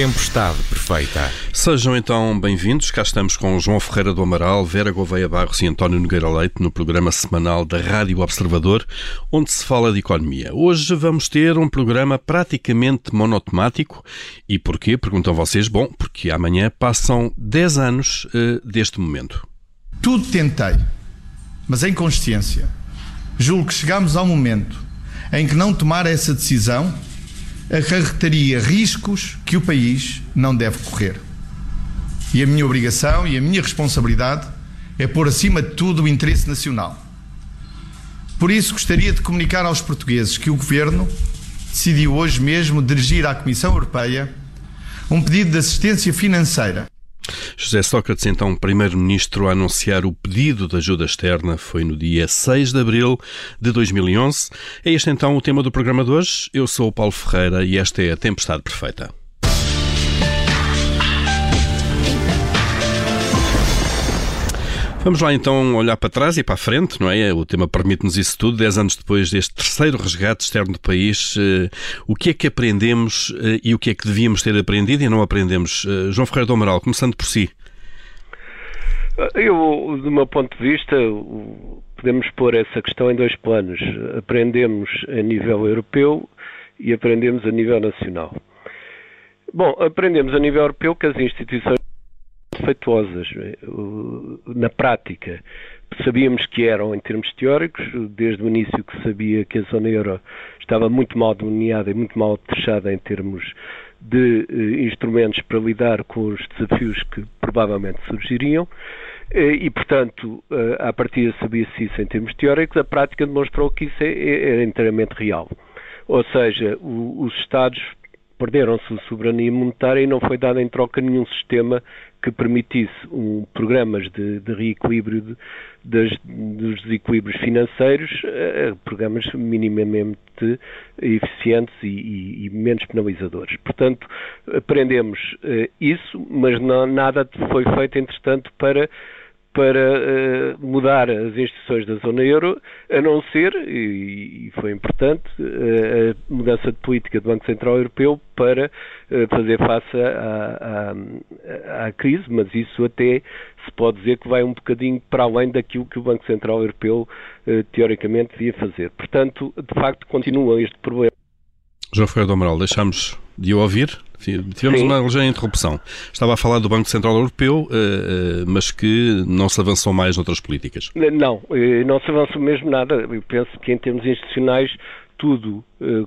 Tempestade Perfeita. Sejam então bem-vindos. Cá estamos com João Ferreira do Amaral, Vera Gouveia Barros e António Nogueira Leite no programa semanal da Rádio Observador, onde se fala de economia. Hoje vamos ter um programa praticamente monotemático. E porquê? Perguntam vocês. Bom, porque amanhã passam 10 anos uh, deste momento. Tudo tentei, mas em consciência. Julgo que chegamos ao momento em que não tomar essa decisão acarretaria riscos que o país não deve correr. E a minha obrigação e a minha responsabilidade é pôr acima de tudo o interesse nacional. Por isso, gostaria de comunicar aos portugueses que o Governo decidiu hoje mesmo dirigir à Comissão Europeia um pedido de assistência financeira José Sócrates, então primeiro-ministro, a anunciar o pedido de ajuda externa foi no dia 6 de abril de 2011. É este então o tema do programa de hoje. Eu sou o Paulo Ferreira e esta é a Tempestade Perfeita. Vamos lá então olhar para trás e para a frente, não é? O tema permite-nos isso tudo. Dez anos depois deste terceiro resgate externo do país, uh, o que é que aprendemos uh, e o que é que devíamos ter aprendido e não aprendemos? Uh, João Ferreira do Amaral, começando por si. Eu, do meu ponto de vista, podemos pôr essa questão em dois planos. Aprendemos a nível europeu e aprendemos a nível nacional. Bom, aprendemos a nível europeu que as instituições defeituosas. Na prática, sabíamos que eram em termos teóricos, desde o início que sabia que a zona euro estava muito mal delineada e muito mal fechada em termos de eh, instrumentos para lidar com os desafios que provavelmente surgiriam. Eh, e, portanto, eh, à partida sabia-se isso em termos teóricos, a prática demonstrou que isso é, é, era inteiramente real. Ou seja, os Estados perderam-se soberania monetária e não foi dado em troca nenhum sistema que permitisse um, programas de, de reequilíbrio de, das, dos desequilíbrios financeiros, uh, programas minimamente eficientes e, e, e, menos penalizadores. Portanto, aprendemos uh, isso, mas não, nada foi feito, entretanto, para para uh, mudar as instituições da zona euro, a não ser, e, foi importante, uh, a mudança de política do Banco Central Europeu para uh, fazer face à, à, à, crise, mas isso até se pode dizer que vai um bocadinho para além daquilo que o Banco Central Europeu teoricamente devia fazer. Portanto, de facto, continua este problema. João Ferreira do Amaral, deixamos de ouvir? Tivemos Sim. uma ligeira interrupção. Estava a falar do Banco Central Europeu, eh, eh, mas que não se avançou mais noutras políticas. Não, eh, não se avançou mesmo nada. Eu penso que em termos institucionais tudo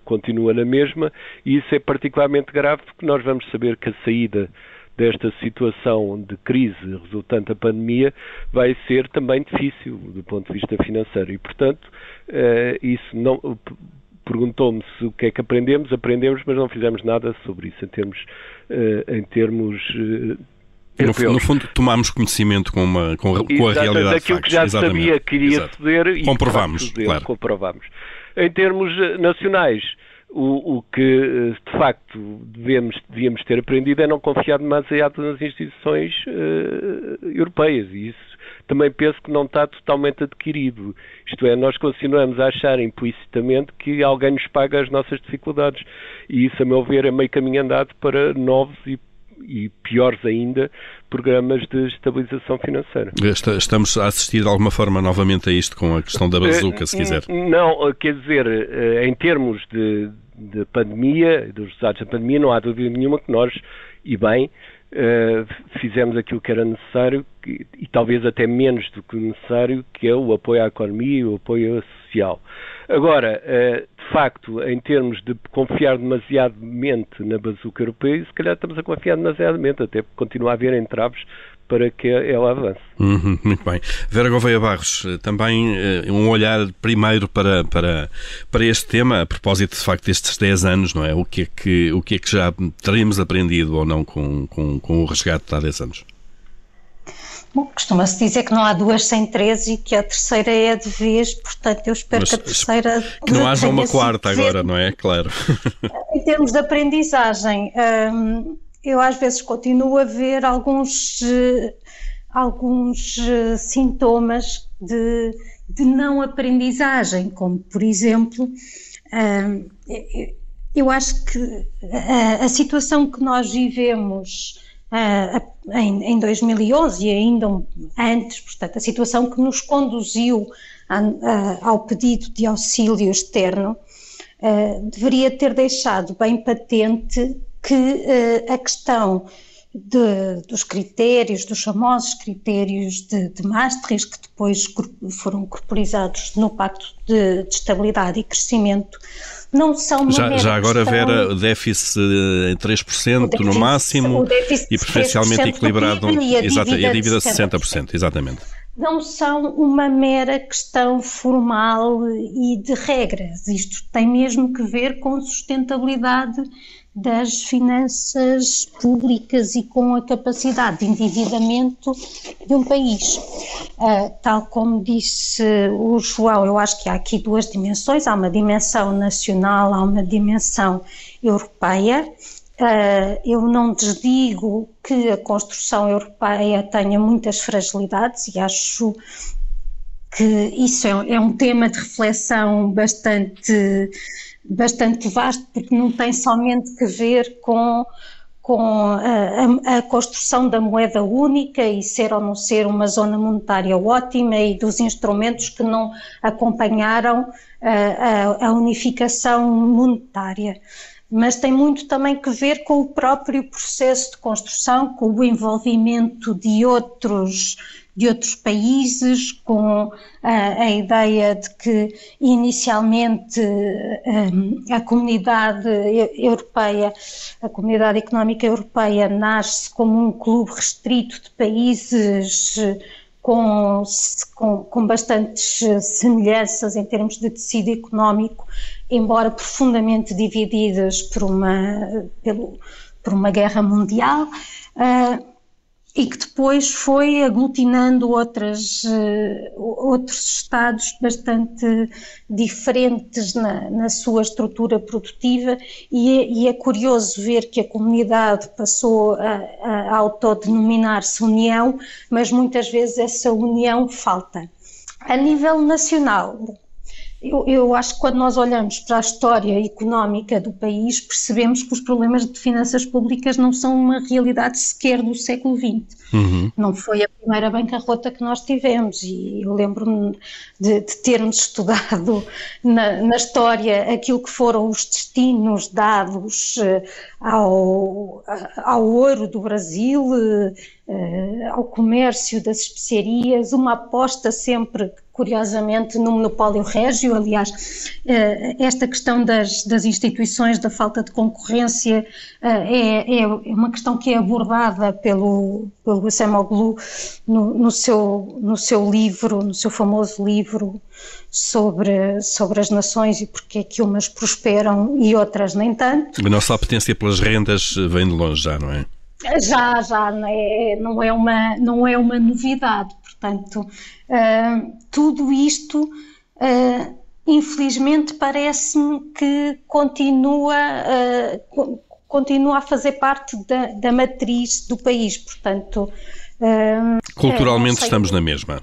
continua na mesma e isso é particularmente grave porque nós vamos saber que a saída desta situação de crise resultante da pandemia vai ser também difícil do ponto de vista financeiro e, portanto, isso não perguntou-me se o que é que aprendemos, aprendemos, mas não fizemos nada sobre isso em termos, uh, em termos uh, no, no, fundo, tomámos conhecimento com, uma, com, com a realidade daquilo que já Exatamente. sabia que iria Exato. suceder e comprovamos, suceder, claro. comprovamos. Em termos eh, nacionais, o, o, que de facto devemos, devíamos ter aprendido é não confiar demasiado nas instituições uh, europeias e isso também penso que não está totalmente adquirido. Isto é, nós continuamos a achar implicitamente que alguém nos paga as nossas dificuldades. E isso, a meu ver, é meio caminho andado para novos e e piores ainda, programas de estabilização financeira. Estamos a assistir de alguma forma novamente a isto com a questão da bazuca, se quiser. Não, quer dizer, eh, em termos de, de pandemia, dos resultados da pandemia, não há dúvida nenhuma que nós, e bem, Uh, fizemos aquilo que era necessário e talvez até menos do que necessário, que é o apoio à economia e o apoio social. Agora, uh, de facto, em termos de confiar demasiadamente na bazuca europeia, se calhar estamos a confiar demasiadamente, até porque continua a haver entraves para que ela avance. Uhum, muito bem. Vera Gouveia Barros, eh, também uh, um olhar primeiro para, para, para este tema, a propósito de facto destes 10 anos, não é? O que é que, o que, é que já teremos aprendido ou não com, com, com o resgate de há 10 anos? Bom, costuma-se dizer que não há duas sem três e que a terceira é de vez, portanto eu espero Mas, que a terceira... Que não haja uma quarta agora, não é? Claro. Em termos de aprendizagem, hum, eu às vezes continuo a ver alguns, eh, alguns eh, sintomas de, de não aprendizagem, como por exemplo, eu acho que a, situação que nós vivemos uh, em, em 2011 e ainda antes, portanto, a situação que nos conduziu ao pedido de auxílio externo uh, deveria ter deixado bem patente que uh, a questão de, dos critérios, dos famosos critérios de, de, Maastricht, que depois foram corporizados no Pacto de, de Estabilidade e Crescimento, não são já, já agora, questão... Vera, déficit em 3% déficit, no máximo e preferencialmente equilibrado e a dívida, e a dívida de 60%, 60%, exatamente. Não são uma mera questão formal e de regras. Isto tem mesmo que ver com sustentabilidade das finanças públicas e com a capacidade de endividamento de um país. Uh, tal como disse o João, eu acho que há aqui duas dimensões: há uma dimensão nacional, há uma dimensão europeia. Uh, eu não desdigo que a construção europeia tenha muitas fragilidades e acho que isso é, é um tema de reflexão bastante bastante vasto, porque não tem somente que ver com, com a, a, construção da moeda única e ser ou não ser uma zona monetária ótima e dos instrumentos que não acompanharam a, a unificação monetária. Mas tem muito também que ver com o próprio processo de construção, com o envolvimento de outros de outros países, com a, a ideia de que inicialmente um, a comunidade europeia, a comunidade económica europeia nasce como um clube restrito de países com, com, com bastantes semelhanças em termos de tecido económico, embora profundamente divididas por uma, pelo, por uma guerra mundial. Uh, e que depois foi aglutinando outras, uh, outros estados bastante diferentes na, na sua estrutura produtiva e é, e é, curioso ver que a comunidade passou a, a autodenominar-se União, mas muitas vezes essa união falta. A nível nacional, eu, eu, acho que quando nós olhamos para a história económica do país, percebemos que os problemas de finanças públicas não são uma realidade sequer do século XX. Uhum. Não foi a primeira bancarrota que nós tivemos e eu lembro-me de, de, termos estudado na, na, história aquilo que foram os destinos dados uh, ao, ao ouro do Brasil, uh, ao comércio das especiarias, uma aposta sempre curiosamente, no monopólio régio. Aliás, esta questão das, das instituições, da falta de concorrência, é, é uma questão que é abordada pelo, pelo o Acemoglu no, no, seu, no seu livro, no seu famoso livro sobre, sobre as nações e porque é que umas prosperam e outras nem tanto. A nossa apetência pelas rendas vem de longe já, não é? Já, já, não é, não é, uma, não é uma novidade. Portanto, uh, tudo isto, uh, infelizmente, parece-me que continua, uh, continua a fazer parte da, da matriz do país, portanto... Culturalmente é, estamos na mesma.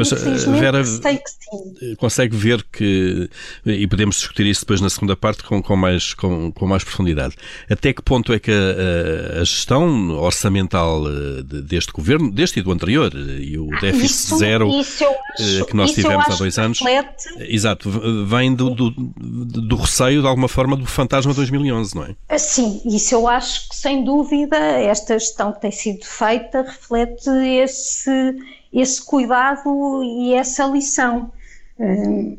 Mas Vera consegue ver que, e podemos discutir isso depois na segunda parte com, com, mais, com, com mais profundidade, até que ponto é que a, a gestão orçamental eh, deste governo, deste e do anterior, e o déficit isso, zero isso acho, que nós tivemos há dois anos, reflete... exato, vem do, do, do receio, de alguma forma, do fantasma 2011, não é? Sim, isso eu acho que, sem dúvida, esta gestão que tem sido feita reflete esse esse cuidado e essa lição. Uh,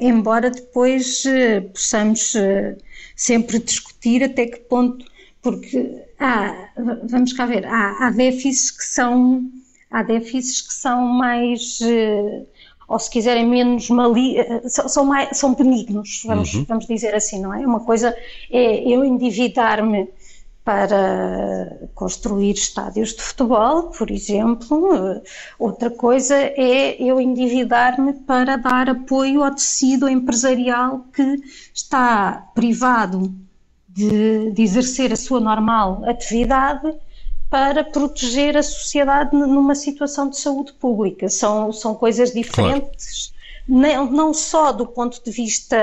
embora depois uh, possamos uh, sempre discutir até que ponto, porque há, vamos cá ver, há, há déficits que são há déficits que são mais ou se quiserem menos mali são, são, mais, são benignos, vamos, uhum. vamos dizer assim, não é? Uma coisa é eu endividar-me para construir estádios de futebol, por exemplo. Outra coisa é eu endividar-me para dar apoio ao tecido empresarial que está privado de, de, exercer a sua normal atividade para proteger a sociedade numa situação de saúde pública. São, são coisas diferentes. Claro não, só do ponto de vista,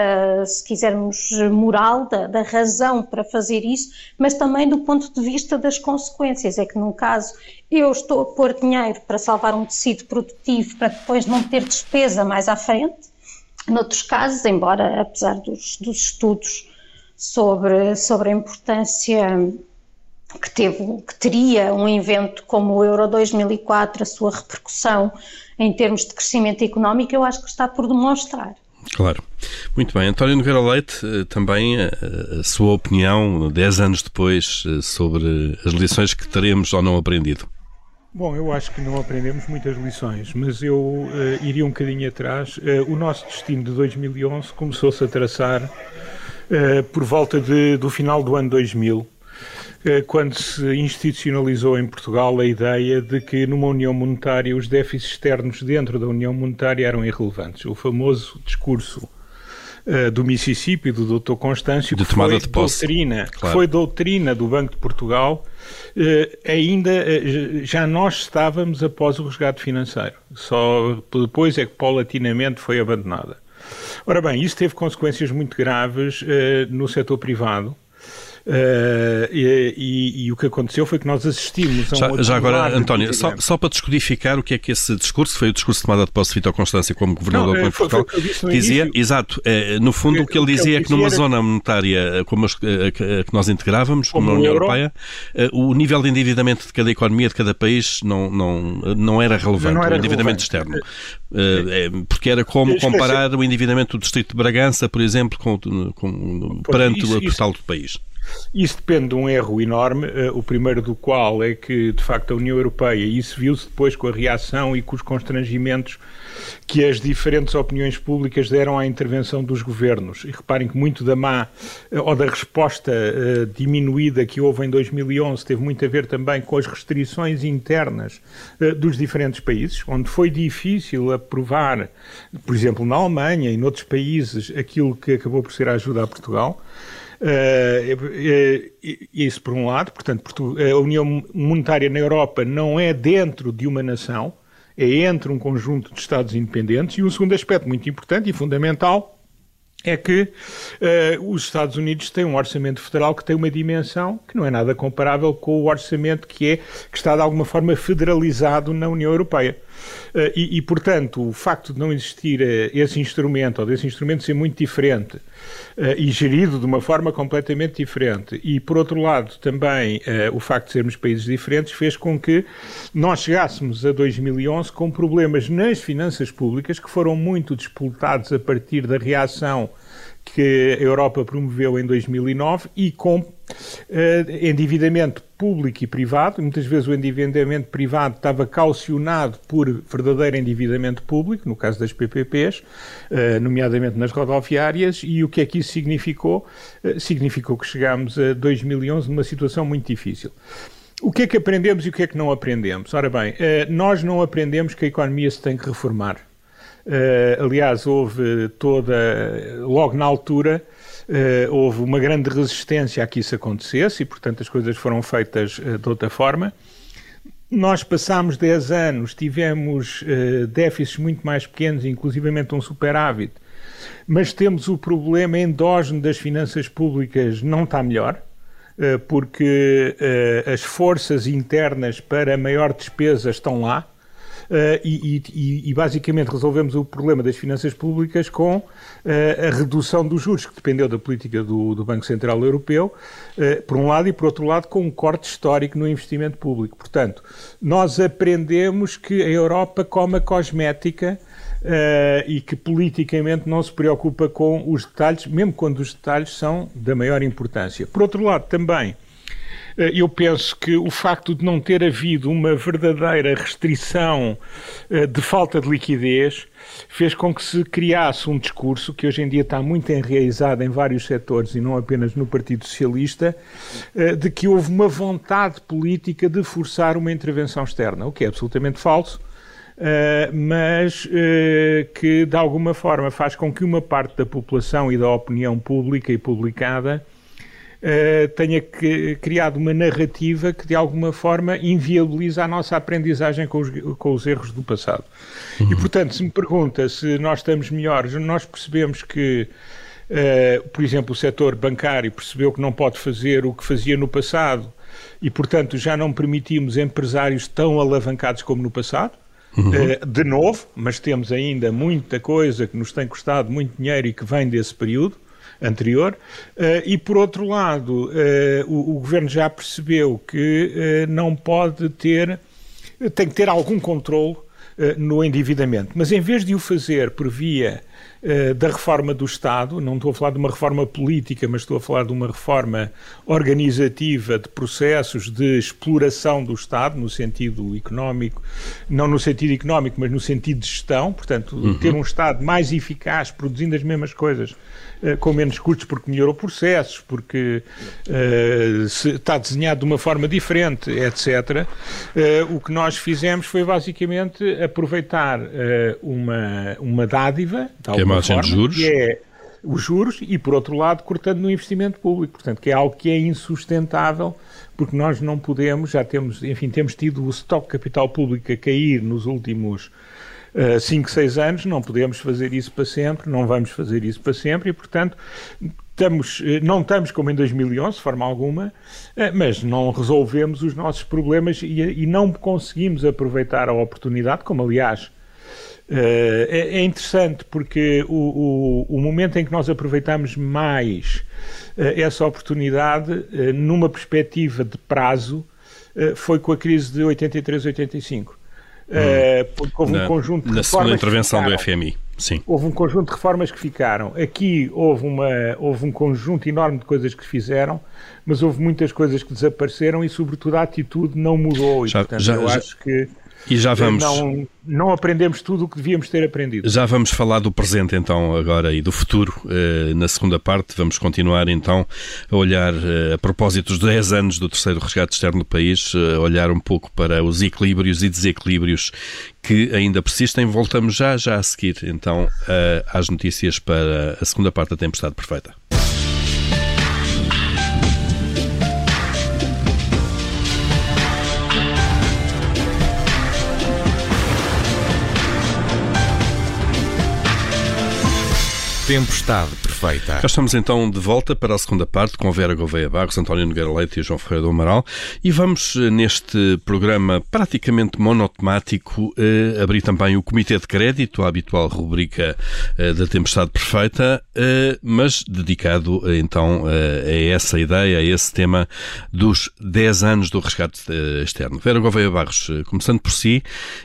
se quisermos, moral, da, da razão para fazer isso, mas também do ponto de vista das consequências. É que, num caso, eu estou a pôr dinheiro para salvar um tecido produtivo para depois não ter despesa mais à frente. Noutros casos, embora, apesar dos, dos estudos sobre, sobre a importância que, teve, que teria um evento como o Euro 2004, a sua repercussão em termos de crescimento económico, eu acho que está por demonstrar. Claro. Muito bem. António Nogueira Leite, eh, também a, eh, a sua opinião, 10 anos depois, eh, sobre as lições que teremos ou não aprendido. Bom, eu acho que não aprendemos muitas lições, mas eu uh, iria um bocadinho atrás. Uh, o nosso destino de 2011 começou-se a traçar uh, por volta de, do final do ano 2000, eh, quando se institucionalizou em Portugal a ideia de que numa União Monetária os déficits externos dentro da União Monetária eram irrelevantes. O famoso discurso uh, do Mississippi, do Dr. Constâncio, de que foi de doutrina, claro. foi doutrina do Banco de Portugal, uh, ainda já nós estávamos após o resgate financeiro. Só depois é que paulatinamente foi abandonada. Ora bem, isso teve consequências muito graves no setor privado e, e, e, o que aconteceu foi que nós assistimos a um Já, já agora, António, só, só, para descodificar o que é que esse discurso foi o discurso de tomada de posse de Vitor Constância como governador Não, do Banco de Portugal. Dizia, exato, é, no fundo o que ele dizia é que numa zona monetária como a, que nós integrávamos, como, como a União Europeia, o nível de endividamento de cada economia, de cada país, não, não, não era relevante, não era o endividamento relevante. externo. É, porque era como comparar o endividamento do Distrito de Bragança, por exemplo, com, com, perante isso, o total do país. Isso depende de um erro enorme, uh, o primeiro do qual é que, de facto, a União Europeia, e isso viu-se depois com a reação e com os constrangimentos que as diferentes opiniões públicas deram à intervenção dos governos. E reparem que muito da má uh, ou da resposta uh, diminuída que houve em 2011 teve muito a ver também com as restrições internas dos diferentes países, onde foi difícil aprovar, por exemplo, na Alemanha e noutros países, aquilo que acabou por ser a ajuda a Portugal. Uh, isso por um lado, portanto, a União Monetária na Europa não é dentro de uma nação, é entre um conjunto de Estados independentes. E um segundo aspecto muito importante e fundamental é que uh, os Estados Unidos têm um orçamento federal que tem uma dimensão que não é nada comparável com o orçamento que é que está de alguma forma federalizado na União Europeia. Uh, e, e, portanto, o facto de não existir uh, esse instrumento, ou desse instrumento ser muito diferente e gerido de uma forma completamente diferente, e por outro lado também o facto de sermos países diferentes, fez com que nós chegássemos a 2011 com problemas nas finanças públicas que foram muito disputados a partir da reação que a Europa promoveu em 2009 e com uh, endividamento público e privado. Muitas vezes o endividamento privado estava calcionado por verdadeiro endividamento público, no caso das PPPs, uh, eh, nomeadamente nas rodoviárias, e o que é que isso significou? Uh, significou que chegámos a 2011 numa situação muito difícil. O que é que aprendemos e o que é que não aprendemos? Ora bem, nós não aprendemos que a economia se tem que reformar. Uh, aliás, houve toda, logo na altura, uh, houve uma grande resistência a que isso acontecesse e, portanto, as coisas foram feitas uh, de outra forma. Nós passámos 10 anos, tivemos déficits muito mais pequenos, inclusivamente um superávit, mas temos o problema endógeno das finanças públicas não está melhor porque as forças internas para maior despesa estão lá, uh, e, e, e, basicamente resolvemos o problema das finanças públicas com uh, a redução dos juros, que dependeu da política do, do Banco Central Europeu, uh, por um lado, e por outro lado, com um corte histórico no investimento público. Portanto, nós aprendemos que a Europa come a cosmética. Uh, e que politicamente não se preocupa com os detalhes, mesmo quando os detalhes são da maior importância. Por outro lado, também eh, eu penso que o facto de não ter havido uma verdadeira restrição eh, de falta de liquidez fez com que se criasse um discurso que hoje em dia está muito enraizado em vários setores e não apenas no Partido Socialista, eh, de que houve uma vontade política de forçar uma intervenção externa, o que é absolutamente falso. mas que de alguma forma faz com que uma parte da população e da opinião pública e publicada uh, tenha que, criado uma narrativa que de alguma forma inviabiliza a nossa aprendizagem com os, com os erros do passado. Uhum. E portanto, se me pergunta se nós estamos melhores, nós percebemos que Uh, por exemplo, o setor bancário percebeu que não pode fazer o que fazia no passado e, portanto, já não permitimos empresários tão alavancados como no passado. Uhum. Uh, de novo, mas temos ainda muita coisa que nos tem custado muito dinheiro e que vem desse período anterior. Uh, e, por outro lado, o, o, governo já percebeu que não pode ter, tem que ter algum controle no endividamento. Mas em vez de o fazer por via eh, da reforma do Estado, não estou a falar de uma reforma política, mas estou a falar de uma reforma organizativa de processos de exploração do Estado, no sentido económico, não no sentido económico, mas no sentido de gestão, portanto, uhum. ter um Estado mais eficaz, produzindo as mesmas coisas eh, com menos custos porque melhorou processos, porque uh, está desenhado de uma forma diferente, etc. O que nós fizemos foi basicamente aproveitar uma, uma dádiva, que é uma forma, de juros. que é os juros, e por outro lado cortando no investimento público, portanto, que é algo que é insustentável, porque nós não podemos, já temos, enfim, temos tido o estoque de capital público a cair nos últimos 5, uh, 6 anos, não podemos fazer isso para sempre, não vamos fazer isso para sempre e, portanto, estamos, eh, não estamos como em 2011, de forma alguma, uh, mas não resolvemos os nossos problemas e, e não conseguimos aproveitar a oportunidade, como aliás é, é, interessante porque o, o, o, momento em que nós aproveitamos mais essa oportunidade, numa perspectiva de prazo, foi com a crise de 83-85. Uh, porque houve na, um conjunto de na segunda intervenção do FMI. Sim. Houve um conjunto de reformas que ficaram. Aqui houve, uma, houve um conjunto enorme de coisas que fizeram, mas houve muitas coisas que desapareceram e, sobretudo, a atitude não mudou. E, já, portanto, já, eu já, acho que e já vamos. Não, não aprendemos tudo o que devíamos ter aprendido. Já vamos falar do presente então agora e do futuro eh, na segunda parte. Vamos continuar então a olhar eh, a propósito dos 10 anos do terceiro resgate externo do país, eh, olhar um pouco para os equilíbrios e desequilíbrios que ainda persistem. Voltamos já já a seguir então às notícias para a segunda parte da Tempestade Perfeita. Tempestade perfeita. Já estamos então de volta para a segunda parte com Vera Gouveia Barros, António Nogueira Leite e João Ferreira do Amaral e vamos eh, neste programa praticamente monotemático eh, abrir também o Comitê de Crédito, a habitual rubrica eh, da Tempestade Perfeita, eh, mas dedicado eh, então eh, a essa ideia, a esse tema dos 10 anos do resgate externo. Vera Gouveia Barros, começando por si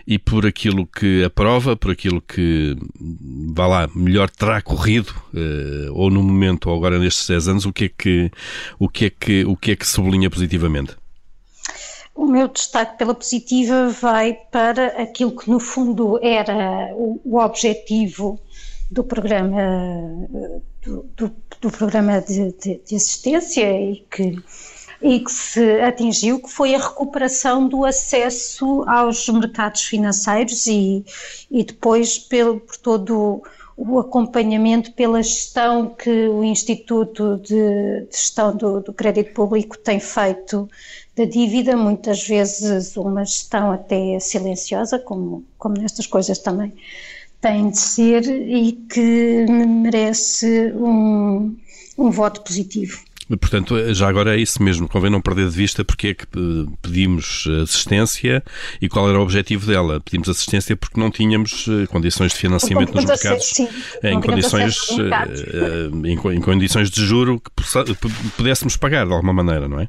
e por aquilo que aprova, por aquilo que, vá lá, melhor terá corrido ou no momento, ou agora nestes 10 anos, o que é que, o que, é que, o que, é que sublinha positivamente? O meu destaque pela positiva vai para aquilo que, no fundo, era o, o objetivo do programa, do, do, do programa de, de, de, assistência e que, e que se atingiu, que foi a recuperação do acesso aos mercados financeiros e, e depois pelo, por todo o acompanhamento pela gestão que o Instituto de, Gestão do, do, Crédito Público tem feito da dívida, muitas vezes uma gestão até silenciosa, como, como nestas coisas também tem de ser, e que merece um, um voto positivo. Portanto, já agora é isso mesmo, convém não perder de vista porque é que pedimos assistência e qual era o objetivo dela. Pedimos assistência porque não tínhamos eh, condições de financiamento nos mercados, sim, em, condições, eh, em, em, condições de juro que pudéssemos pagar de alguma maneira, não é?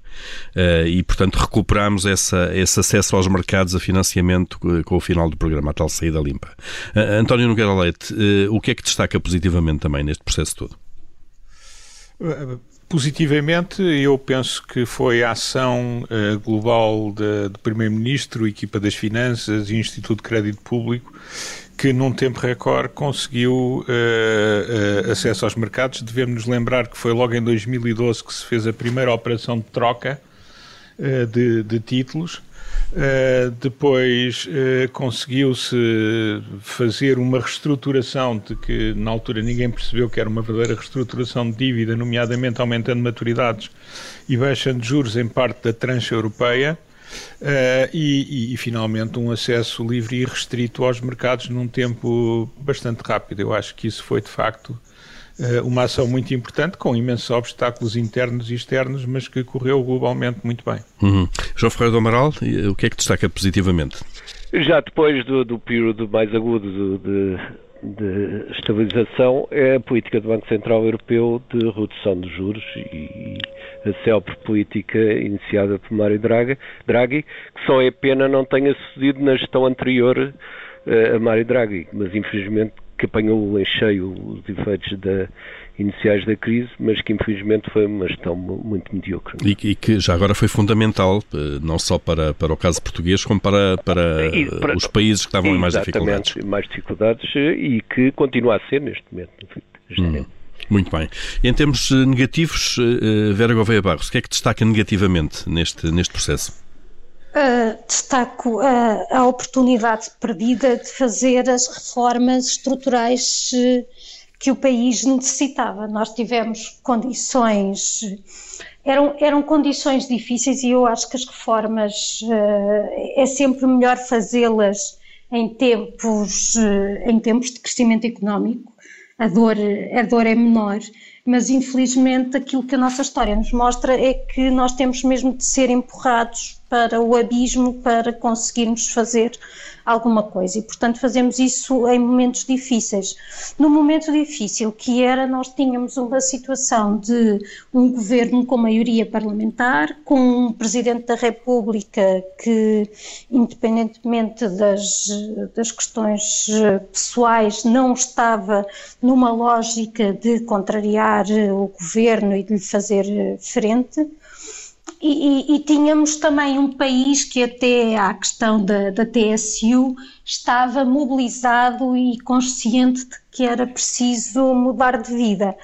Eh, e, portanto, recuperamos essa, esse acesso aos mercados a financiamento com o final do programa, a tal saída limpa. António Nogueira Leite, o que é que destaca positivamente também neste processo todo? Positivamente, eu penso que foi a ação uh, global do Primeiro-Ministro, equipa das Finanças e Instituto de Crédito Público que num tempo recorde conseguiu uh, uh, acesso aos mercados. Devemos nos lembrar que foi logo em 2012 que se fez a primeira operação de troca de, de, títulos Uh, depois uh, conseguiu-se fazer uma reestruturação de que na altura ninguém percebeu que era uma verdadeira reestruturação de dívida, nomeadamente aumentando maturidades e baixando juros em parte da trancha europeia. Uh, e, e, e, finalmente um acesso livre e restrito aos mercados num tempo bastante rápido. Eu acho que isso foi de facto uma ação muito importante, com imensos obstáculos internos e externos, mas que correu globalmente muito bem. Uhum. João Ferreira do Amaral, o que é que destaca positivamente? Já depois do, do período mais agudo de, de estabilização é a política do Banco Central Europeu de redução de juros e a célebre política iniciada por Mário Draghi, Draghi, que só é pena não tenha sucedido na gestão anterior eh, a Mário Draghi, mas infelizmente que apanhou em cheio os efeitos da, iniciais da crise, mas que infelizmente foi uma gestão muito mediocre. E, e, que já agora foi fundamental, eh, não só para, para o caso português, como para, para, para os países que estavam em mais dificuldades. mais dificuldades eh, e que continua a ser neste momento. Hum, muito bem. Em termos eh, negativos, Vera Gouveia Barros, o que é que destaca negativamente neste, neste processo? Uh, destaco uh, a oportunidade perdida de fazer as reformas estruturais uh, que o país necessitava. Nós tivemos condições, eram, eram condições difíceis e eu acho que as reformas é sempre melhor fazê-las em tempos, em tempos de crescimento económico. A dor, a dor é menor mas infelizmente aquilo que a nossa história nos mostra é que nós temos mesmo de ser empurrados para o abismo para conseguirmos fazer alguma coisa e, portanto, fazemos isso em momentos difíceis. No momento difícil que era, nós tínhamos uma situação de um governo com maioria parlamentar, com um presidente da República que, independentemente das, das questões pessoais, não estava numa lógica de contrariar o governo e de lhe fazer frente. E, e, tínhamos também um país que até à questão da, da TSU estava mobilizado e consciente de que era preciso mudar de vida.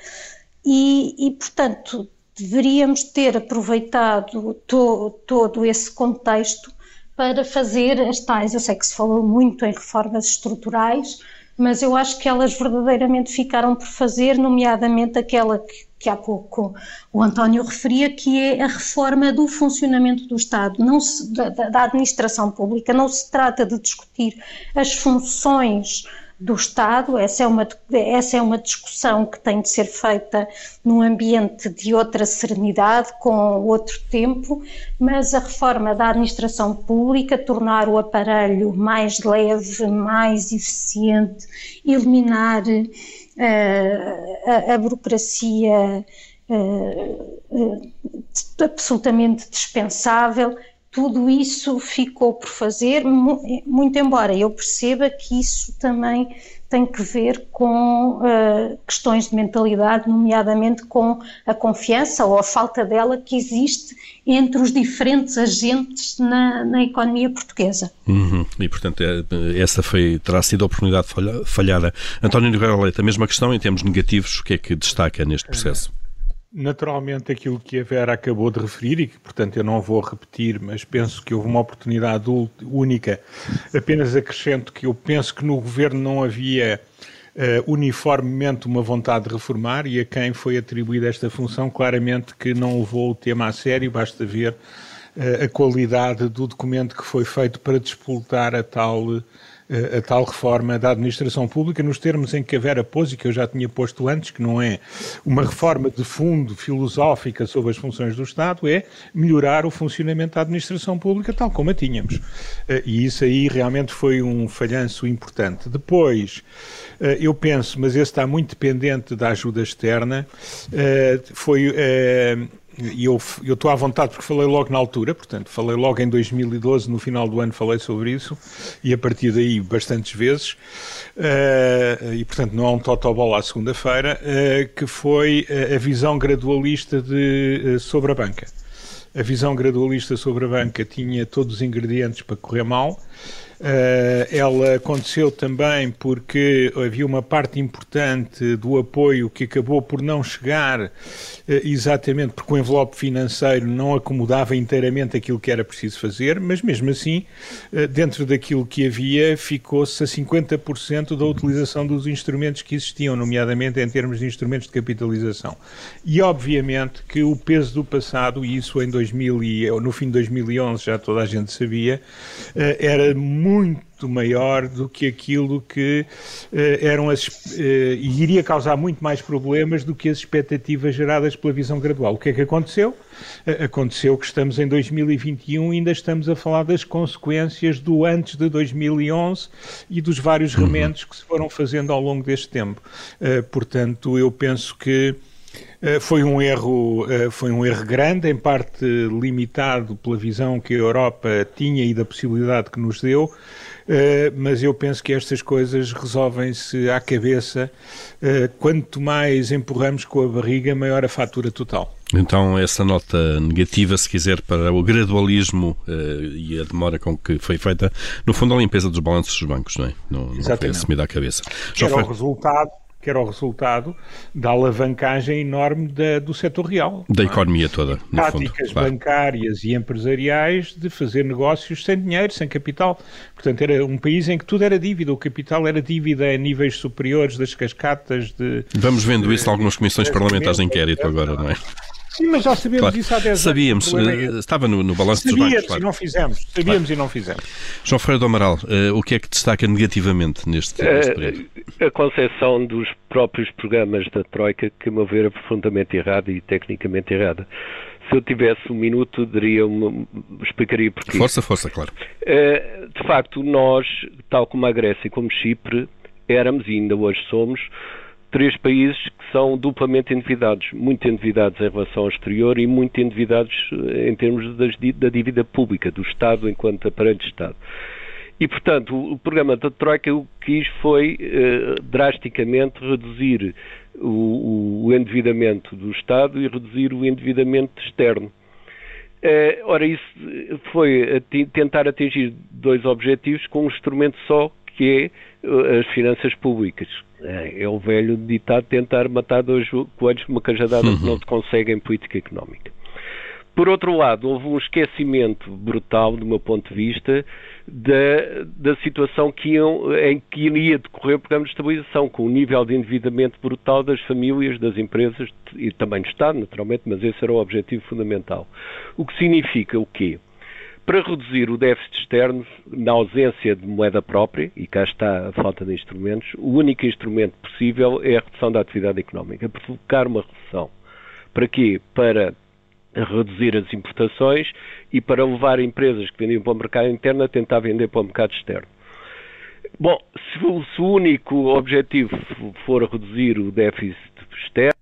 E, e portanto, deveríamos ter aproveitado to, todo esse contexto para fazer as tais, eu sei que se falou muito em reformas estruturais, mas eu acho que elas verdadeiramente ficaram por fazer, nomeadamente aquela que, que há pouco o António referia, que é a reforma do funcionamento do Estado, não se, da, da administração pública. Não se trata de discutir as funções do Estado, essa é, uma, essa é uma discussão que tem de ser feita num ambiente de outra serenidade, com outro tempo, mas a reforma da administração pública, tornar o aparelho mais leve, mais eficiente, eliminar uh, a, a, burocracia uh, uh, absolutamente dispensável, tudo isso ficou por fazer, muito embora eu perceba que isso também tem que ver com uh, questões de mentalidade, nomeadamente com a confiança ou a falta dela que existe entre os diferentes agentes na, na economia portuguesa. Uhum. E, portanto, é, essa foi, terá sido a oportunidade falhada. António Nogueira Leite, a mesma questão em termos negativos, o que é que destaca neste processo? Naturalmente, aquilo que a Vera acabou de referir, e que, portanto, eu não vou repetir, mas penso que houve uma oportunidade única. Apenas acrescento que eu penso que no governo não havia uh, uniformemente uma vontade de reformar, e a quem foi atribuída esta função, claramente que não levou o tema a sério, basta ver uh, a qualidade do documento que foi feito para despoltar a tal a tal reforma da administração pública nos termos em que a Vera pôs e que eu já tinha posto antes, que não é uma reforma de fundo filosófica sobre as funções do Estado, é melhorar o funcionamento da administração pública tal como a tínhamos. Eh, e isso aí realmente foi um falhanço importante. Depois, eh, eu penso, mas esse está muito dependente da ajuda externa, eh, foi e eu estou à vontade porque falei logo na altura, portanto, falei logo em 2012, no final do ano falei sobre isso, e a partir daí bastantes vezes, uh, e portanto não há um totobola à segunda-feira, uh, que foi a visão gradualista de, uh, sobre a banca. A visão gradualista sobre a banca tinha todos os ingredientes para correr mal, ela aconteceu também porque havia uma parte importante do apoio que acabou por não chegar uh, exatamente porque o envelope financeiro não acomodava inteiramente aquilo que era preciso fazer, mas mesmo assim, uh, dentro daquilo que havia, ficou-se a 50% da utilização dos instrumentos que existiam, nomeadamente em termos de instrumentos de capitalização. E obviamente que o peso do passado, e isso em 2000 e, no fim de 2011 já toda a gente sabia, era muito muito maior do que aquilo que uh, eram as. Uh, e iria causar muito mais problemas do que as expectativas geradas pela visão gradual. O que é que aconteceu? Uh, aconteceu que estamos em 2021 e ainda estamos a falar das consequências do antes de 2011 e dos vários uhum. remendos que se foram fazendo ao longo deste tempo. portanto, eu penso que. Foi um erro, foi um erro grande, em parte limitado pela visão que a Europa tinha e da possibilidade que nos deu, Uh, mas eu penso que estas coisas resolvem-se à cabeça. Quanto mais empurramos com a barriga, maior a fatura total. Então, essa nota negativa, se quiser, para o gradualismo e a demora com que foi feita, no fundo, a limpeza dos balanços dos bancos, não é? Não, não foi assumida à cabeça. Já foi... o resultado que era o resultado da alavancagem enorme da, do setor real. Da economia toda, no Táticas fundo, claro. bancárias e empresariais de fazer negócios sem dinheiro, sem capital. Portanto, era um país em que tudo era dívida, o capital era dívida a níveis superiores das cascatas de... Vamos vendo isso em algumas comissões parlamentares de inquérito agora, não é? Sim, mas já sabíamos claro. isso há 10 Sabíamos, anos. Sabíamos, eh, estava no, no balanço dos bancos. Claro. e não fizemos. Sabíamos claro. e não fizemos. João Ferreira do Amaral, uh, o que é que destaca negativamente neste, neste uh, período? A concepção dos próprios programas da Troika, que, a meu ver, é profundamente errada e tecnicamente errada. Se eu tivesse um minuto, daria uma, explicaria porquê. Força, força, claro. Uh, de facto, nós, tal como a Grécia e como Chipre, éramos e ainda hoje somos três países que são duplamente endividados, muito endividados em relação ao exterior e muito endividados eh, em termos das, da dívida pública, do Estado enquanto aparelho de Estado. E, portanto, o, programa da Troika o que quis foi eh, drasticamente reduzir o, o, endividamento do Estado e reduzir o endividamento externo. Eh, ora, isso foi tentar atingir dois objetivos com um instrumento só, que é eh, as finanças públicas, é, é, o velho ditado tentar matar dois coelhos com uma cajadada uhum. que não se consegue em política económica. Por outro lado, houve um esquecimento brutal, do meu ponto de vista, da, da situação que iam, em que iria decorrer o programa de estabilização, com o nível de endividamento brutal das famílias, das empresas e também do Estado, naturalmente, mas esse era o objetivo fundamental. O que significa o quê? Para reduzir o déficit externo na ausência de moeda própria, e cá está a falta de instrumentos, o único instrumento possível é a redução da atividade económica, provocar uma redução. Para quê? Para reduzir as importações e para levar empresas que vendiam para o mercado interno a tentar vender para o mercado externo. Bom, se o, único objetivo for reduzir o déficit externo,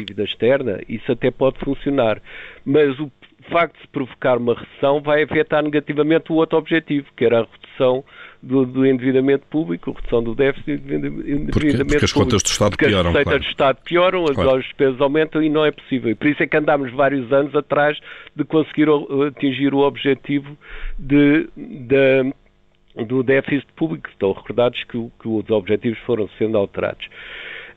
dívida externa, isso até pode funcionar. Mas o facto de provocar uma recessão vai afetar negativamente o outro objetivo, que era a redução do, do endividamento público, a redução do déficit do endividamento porque, público. Porque as contas do Estado porque pioram. As receitas claro. do Estado pioram, claro. as despesas aumentam e não é possível. E por isso é que andámos vários anos atrás de conseguir atingir o objetivo de, de do déficit público. Estão recordados que, que os objetivos foram sendo alterados.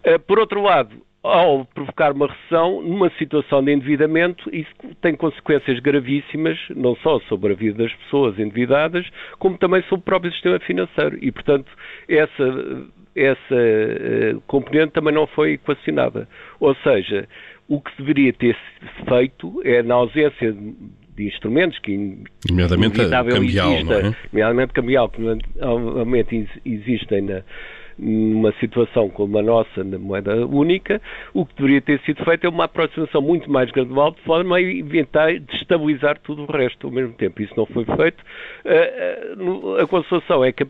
Eh, por outro lado, ao provocar uma recessão, numa situação de endividamento, isso tem consequências gravíssimas, não só sobre a vida das pessoas endividadas, como também sobre o próprio sistema financeiro. E, portanto, essa, essa uh, componente também não foi equacionada. Ou seja, o que deveria ter feito é, na ausência de instrumentos que nomeadamente cambial, exista, é? nomeadamente cambial, que normalmente existem na, numa situação como a nossa, na moeda única, o que deveria ter sido feito é uma aproximação muito mais gradual, de forma a evitar destabilizar tudo o resto ao mesmo tempo. Isso não foi feito. Eh, eh, a constatação é que a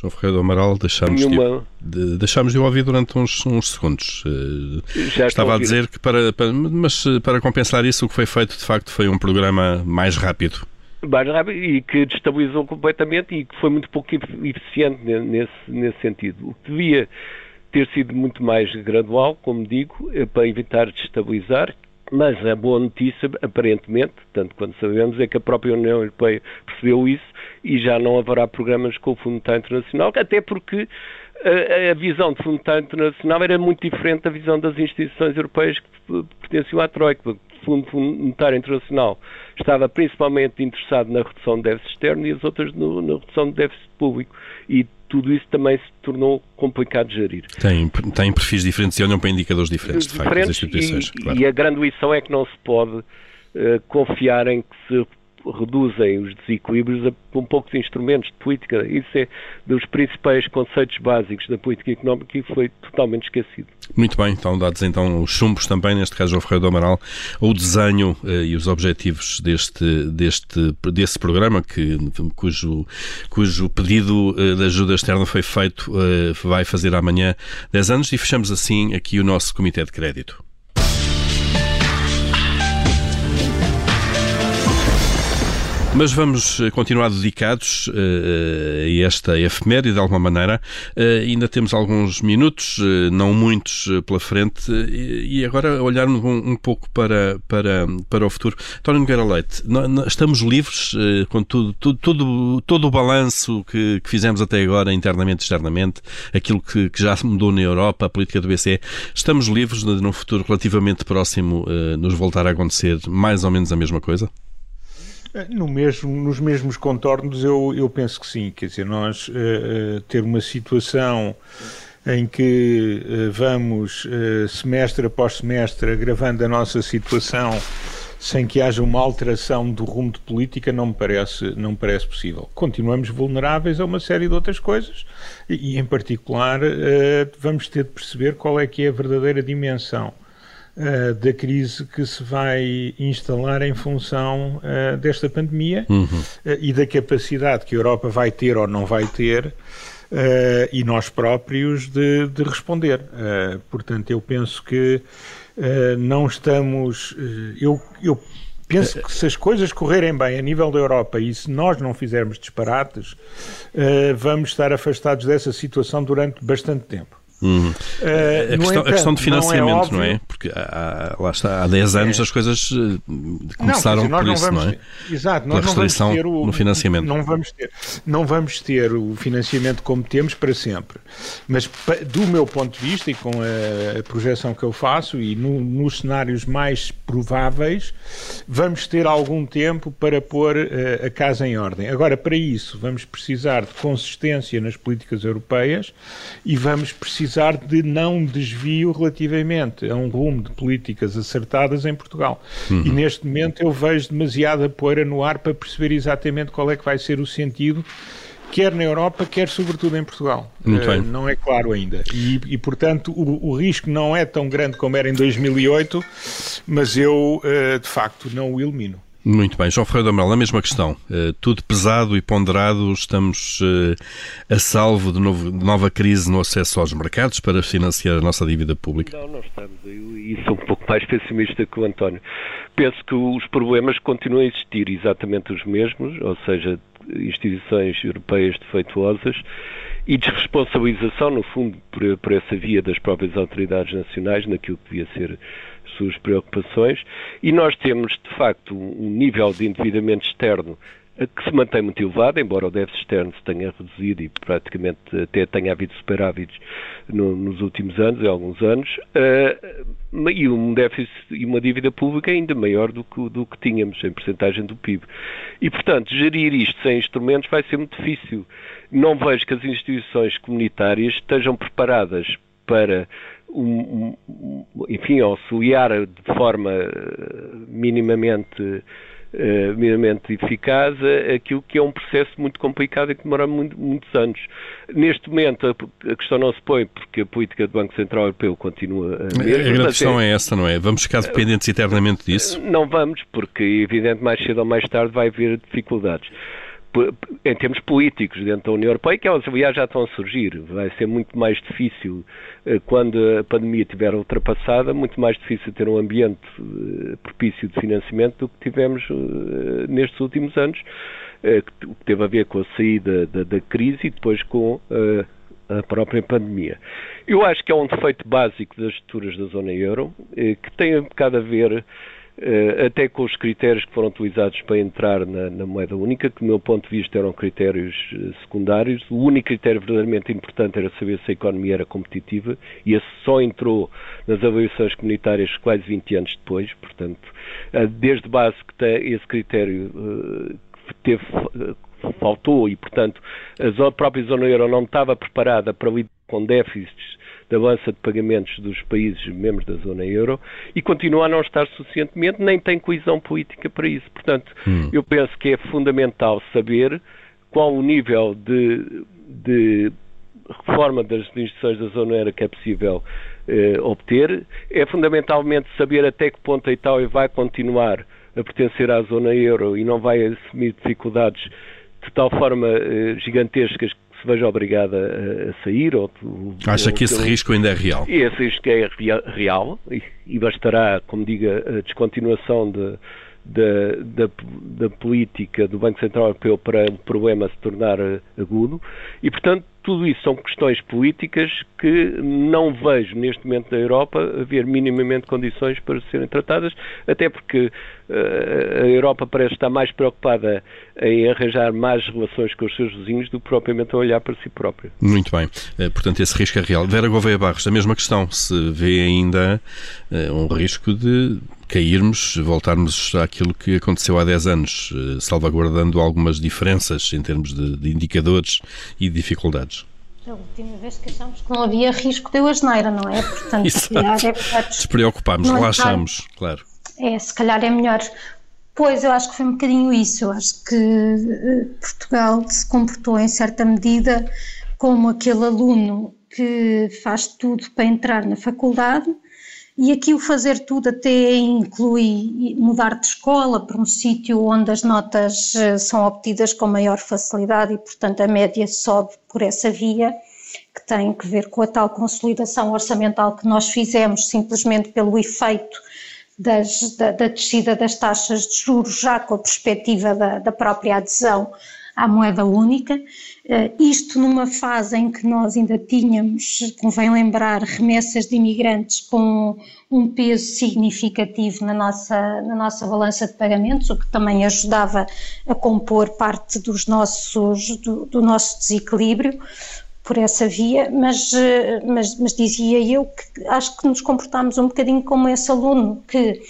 João Ferreira do Amaral, deixámos, Nenhuma... de, deixámos de ouvir durante uns, uns segundos. Eh, Já Estava a dizer que para, para, mas para compensar isso, o que foi feito de facto foi um programa mais rápido mais rápido e que destabilizou completamente e que foi muito pouco eficiente nesse, nesse sentido. O que devia ter sido muito mais gradual, como digo, eh, para evitar destabilizar, Mas a boa notícia, aparentemente, tanto quanto sabemos, é que a própria União Europeia percebeu isso e já não haverá programas com o Fundo Monetário Internacional, até porque a, a visão do Fundo Monetário Internacional era muito diferente da visão das instituições europeias que pertenciam à Troika. O Fundo Monetário Internacional estava principalmente interessado na redução do déficit externo e as outras no, na redução do déficit público. E tudo isso também se tornou complicado de gerir. Tem, tem perfis diferentes e olham para indicadores diferentes, de facto, das instituições. E, claro. e a grande lição é que não se pode uh, confiar em que se reduzem os desequilíbrios a, um poucos instrumentos de política. Isso é dos principais conceitos básicos da política económica e foi totalmente esquecido. Muito bem, estão dados então os chumbos também, neste caso João Ferreira do Amaral, o desenho eh, e os objetivos deste, deste, desse programa, que, cujo, cujo pedido eh, de ajuda externa foi feito, eh, vai fazer amanhã 10 anos e fechamos assim aqui o nosso Comitê de Crédito. Mas vamos eh, continuar dedicados uh, a esta efeméride, de alguma maneira. Uh, ainda temos alguns minutos, uh, não muitos, pela frente, e, agora olharmos um, um, pouco para, para, para o futuro. António Nogueira Leite, estamos livres com tudo, tudo, tudo, todo o balanço que, que, fizemos até agora, internamente e externamente, aquilo que, que, já mudou na Europa, a política do BCE, estamos livres de, num futuro relativamente próximo, nos voltar a acontecer mais ou menos a mesma coisa? No mesmo, nos mesmos contornos, eu, eu penso que sim. Quer dizer, nós uh, ter uma situação em que uh, vamos uh, semestre após semestre agravando a nossa situação sem que haja uma alteração do rumo de política não me parece, não me parece possível. Continuamos vulneráveis a uma série de outras coisas e, em particular, vamos ter de perceber qual é que é a verdadeira dimensão uh, da crise que se vai instalar em função uh, desta pandemia uhum. uh, e da capacidade que a Europa vai ter ou não vai ter e nós próprios de, de responder. portanto, eu penso que não estamos. eu, eu penso que se as coisas correrem bem a nível da Europa e se nós não fizermos disparates, vamos estar afastados dessa situação durante bastante tempo. Uh, a, questão, entanto, a, questão, de financiamento, não é? Não é? Porque há, lá está, há 10 anos é. as coisas eh, começaram não, dizer, por isso, vamos, não é? Exato, nós não vamos ter o, no financiamento. Não vamos, ter, não vamos ter o financiamento como temos para sempre. Mas do meu ponto de vista e com a, projeção que eu faço e no, nos cenários mais prováveis, vamos ter algum tempo para pôr uh, a casa em ordem. Agora, para isso, vamos precisar de consistência nas políticas europeias e vamos precisar precisar de não desvio relativamente a um rumo de políticas acertadas em Portugal. Uhum. E neste momento eu vejo demasiada poeira no ar para perceber exatamente qual é que vai ser o sentido quer na Europa, quer sobretudo em Portugal. Uh, não é claro ainda. E, e portanto, o, o, risco não é tão grande como era em 2008, mas eu, uh, de facto, não o elimino. Muito bem. João Ferreira Amaral, a mesma questão. Uh, tudo pesado e ponderado, estamos uh, a salvo de, novo, de, nova crise no acesso aos mercados para financiar a nossa dívida pública? Não, não estamos. E sou um pouco mais pessimista que o António. Penso que os problemas continuam a existir exatamente os mesmos, ou seja, instituições europeias defeituosas e desresponsabilização, no fundo, por, por essa via das próprias autoridades nacionais naquilo que devia ser suas preocupações e nós temos, de facto, um nível de endividamento externo que se mantém muito elevado, embora o déficit externo se tenha reduzido e praticamente até tenha havido superávites no, nos últimos anos, em alguns anos, uh, e um déficit e uma dívida pública ainda maior do que, do que tínhamos em percentagem do PIB. E, portanto, gerir isto sem instrumentos vai ser muito difícil. Não vejo que as instituições comunitárias estejam preparadas para um, um, enfim, auxiliar de forma eh, minimamente, uh, minimamente eficaz aquilo que é um processo muito complicado e que demora muito, muitos anos. Neste momento a, a, questão não se põe porque a política do Banco Central Europeu continua a mesma. A grande questão é, é essa, não é? Vamos ficar dependentes eternamente disso? Não vamos, porque evidente mais cedo ou mais tarde vai haver dificuldades em termos políticos dentro da União Europeia, que elas aliás já estão a surgir. Vai ser muito mais difícil, eh, quando a pandemia estiver ultrapassada, muito mais difícil ter um ambiente eh, propício de financiamento do que tivemos eh, nestes últimos anos, que teve a ver com a saída da, da crise e depois com a própria pandemia. Eu acho que é um defeito básico das estruturas da zona euro, que tem um bocado a ver até com os critérios que foram utilizados para entrar na, na, moeda única, que do meu ponto de vista eram critérios eh, secundários. O único critério verdadeiramente importante era saber se a economia era competitiva e esse só entrou nas avaliações comunitárias quase 20 anos depois, portanto, desde base que esse critério teve, faltou e, portanto, a própria zona euro não estava preparada para lidar com déficits da balança de pagamentos dos países membros da zona euro e continua a não estar suficientemente, nem tem coesão política para isso. Portanto, hum. eu penso que é fundamental saber qual o nível de, de reforma das instituições da zona euro que é possível eh, obter. É fundamentalmente saber até que ponto a Itália vai continuar a pertencer à zona euro e não vai assumir dificuldades de tal forma eh, gigantescas que se veja obrigada a, sair. Ou, Acha ou, que esse ou, risco ainda é real? Esse risco é real e, e bastará, como diga, a descontinuação de, da, da, da, política do Banco Central Europeu para o problema se tornar eh, agudo e, portanto, tudo isso são questões políticas que não vejo neste momento na Europa haver minimamente condições para serem tratadas, até porque a Europa parece estar mais preocupada em arranjar mais relações com os seus vizinhos do que propriamente a olhar para si própria. Muito bem. Uh, portanto, esse risco é real. Vera Gouveia Barros, a mesma questão. Se vê ainda uh, um risco de cairmos, voltarmos àquilo que aconteceu há 10 anos, salvaguardando algumas diferenças em termos de, de indicadores e dificuldades. A última vez que achamos que não havia risco deu a geneira, não é? Portanto, se calhar é Despreocupámos, relaxamos, claro. É, se calhar é melhor. Pois, eu acho que foi um bocadinho isso. Eu acho que eh, Portugal se comportou em certa medida como aquele aluno que faz tudo para entrar na faculdade e aqui o fazer tudo até inclui mudar de escola para um sítio onde as notas eh, são obtidas com maior facilidade e, portanto, a média sobe por essa via, que tem que ver com a tal consolidação orçamental que nós fizemos simplesmente pelo efeito das, da, da, descida das taxas de juros, já com a perspectiva da, da própria adesão à moeda única, uh, isto numa fase em que nós ainda tínhamos, convém lembrar, remessas de imigrantes com um peso significativo na nossa, na nossa balança de pagamentos, o que também ajudava a compor parte dos nossos, do, do nosso desequilíbrio por essa via, mas, eh, mas, mas dizia eu que acho que nos comportámos um bocadinho como esse aluno que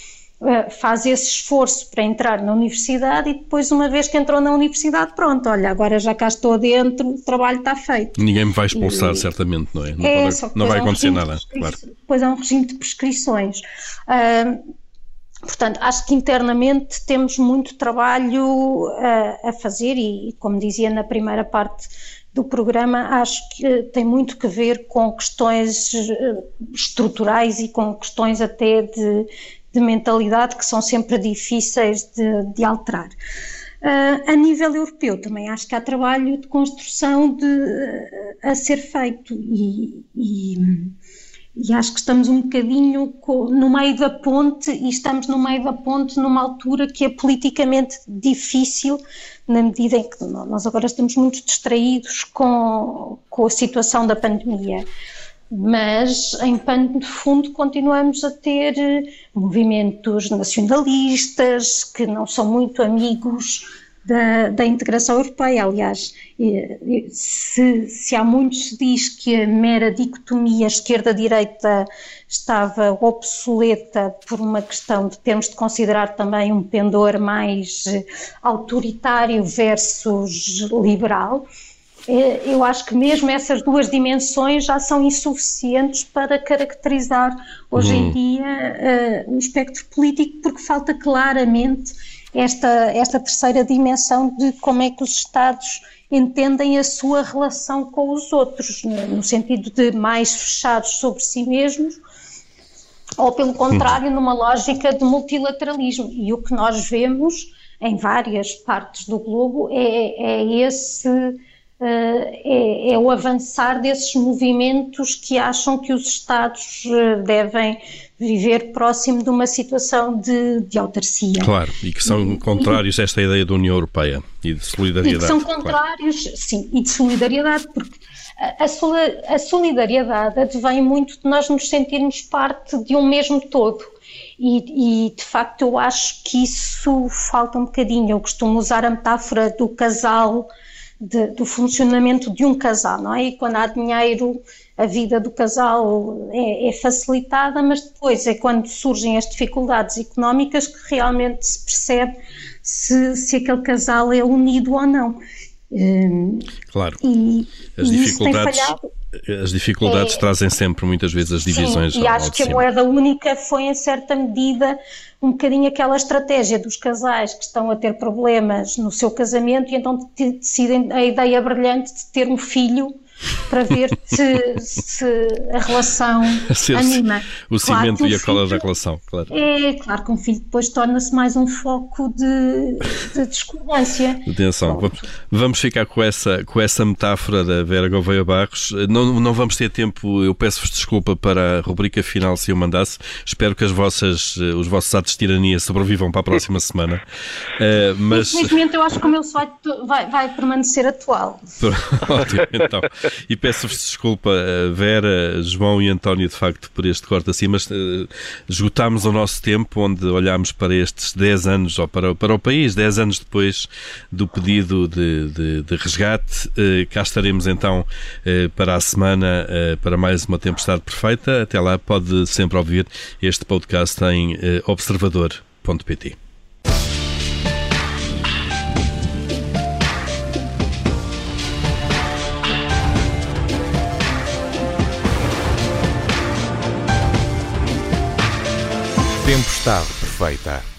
eh, faz esse esforço para entrar na universidade e depois, uma vez que entrou na universidade, pronto, olha, agora já cá estou dentro, o trabalho está feito. Ninguém me vai expulsar, e, certamente, não é? Não, é, pode, não vai é um acontecer nada, claro. Depois é um regime de prescrições. Uh, portanto, acho que internamente temos muito trabalho uh, a fazer e, como dizia na primeira parte do programa, acho que tem muito que ver com questões eh, estruturais e com questões até de de mentalidade que são sempre difíceis de, de alterar. Uh, a nível europeu também acho que há trabalho de construção de, a ser feito e, e, e, acho que estamos um bocadinho no meio da ponte e estamos no meio da ponte numa altura que é politicamente difícil na medida em que nós agora estamos muito distraídos com, com a situação da pandemia. Mas em pano de fundo continuamos a ter eh, movimentos nacionalistas que não são muito amigos da, da integração europeia. Aliás, eh, eh, se, se, há muitos se diz que a mera dicotomia esquerda-direita estava obsoleta por uma questão de termos de considerar também um pendor mais autoritário versus liberal, é, eu acho que mesmo essas duas dimensões já são insuficientes para caracterizar hoje em hum. dia uh, o espectro político, porque falta claramente esta, esta terceira dimensão de como é que os Estados entendem a sua relação com os outros, no sentido de mais fechados sobre si mesmos, ou pelo contrário, numa lógica de multilateralismo. E o que nós vemos em várias partes do globo é, é esse é, é, o avançar desses movimentos que acham que os Estados devem viver próximo de uma situação de, de autarcia. Claro, e que são e, contrários a esta ideia da União Europeia e de solidariedade. E que são contrários, claro. sim, e de solidariedade, porque a, a solidariedade advém muito de nós nos sentirmos parte de um mesmo todo. E, e, de facto eu acho que isso falta um bocadinho. Eu costumo usar a metáfora do casal, de, do funcionamento de um casal, não é? E quando há dinheiro, a vida do casal é, é, facilitada, mas depois é quando surgem as dificuldades económicas que realmente se percebe se, se aquele casal é unido ou não. Claro. E, as dificuldades, as dificuldades é, trazem sempre muitas vezes as divisões. Sim, e acho que a moeda única foi em certa medida um bocadinho aquela estratégia dos casais que estão a ter problemas no seu casamento e então decidem a ideia brilhante de ter um filho para ver se, se a relação anima. O cimento e a cola da relação, claro. É, claro que um filho depois torna-se mais um foco de, de discordância. Atenção, vamos, vamos, ficar com essa, com essa metáfora da Vera Gouveia Barros. Não, não vamos ter tempo, eu peço-vos desculpa para a rubrica final se eu mandasse. Espero que as vossas, os vossos atos de tirania sobrevivam para a próxima semana. Uh, mas... Infelizmente eu acho que o meu site vai, vai permanecer atual. Ótimo, então e peço-vos desculpa, eh, Vera, João e António, de facto, por este corte assim, mas uh, esgotámos o nosso tempo onde olhámos para estes 10 anos, ou para, para o país, 10 anos depois do pedido de, de, de resgate. Uh, cá estaremos então uh, para a semana para mais uma tempestade perfeita. Até lá, pode sempre ouvir este podcast em observador.pt. Tempestade perfeita.